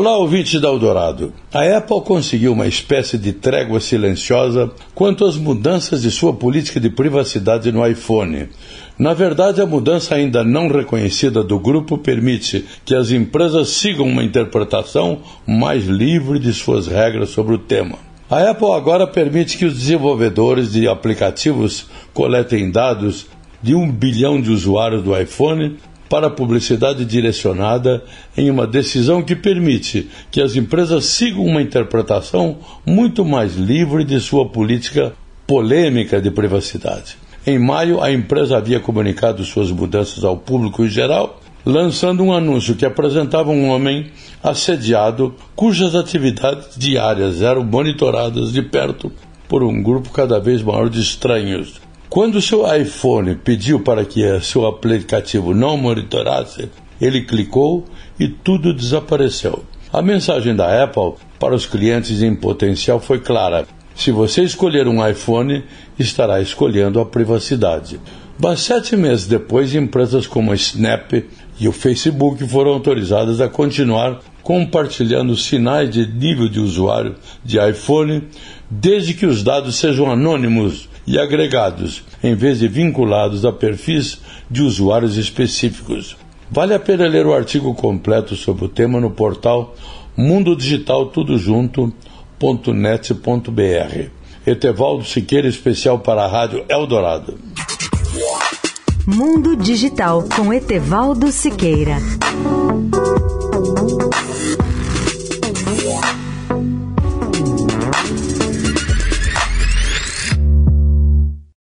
Olá, ouvintes da Eldorado. A Apple conseguiu uma espécie de trégua silenciosa quanto às mudanças de sua política de privacidade no iPhone. Na verdade, a mudança ainda não reconhecida do grupo permite que as empresas sigam uma interpretação mais livre de suas regras sobre o tema. A Apple agora permite que os desenvolvedores de aplicativos coletem dados de um bilhão de usuários do iPhone para publicidade direcionada em uma decisão que permite que as empresas sigam uma interpretação muito mais livre de sua política polêmica de privacidade. Em maio, a empresa havia comunicado suas mudanças ao público em geral, lançando um anúncio que apresentava um homem assediado cujas atividades diárias eram monitoradas de perto por um grupo cada vez maior de estranhos quando seu iPhone pediu para que seu aplicativo não monitorasse, ele clicou e tudo desapareceu. A mensagem da Apple para os clientes em potencial foi clara: se você escolher um iPhone, estará escolhendo a privacidade. Mas sete meses depois, empresas como a Snap e o Facebook foram autorizadas a continuar compartilhando sinais de nível de usuário de iPhone, desde que os dados sejam anônimos e agregados, em vez de vinculados a perfis de usuários específicos. Vale a pena ler o artigo completo sobre o tema no portal Mundo Digital Tudo Junto.net.br. Etevaldo Siqueira, especial para a Rádio Eldorado. Mundo Digital com Etevaldo Siqueira.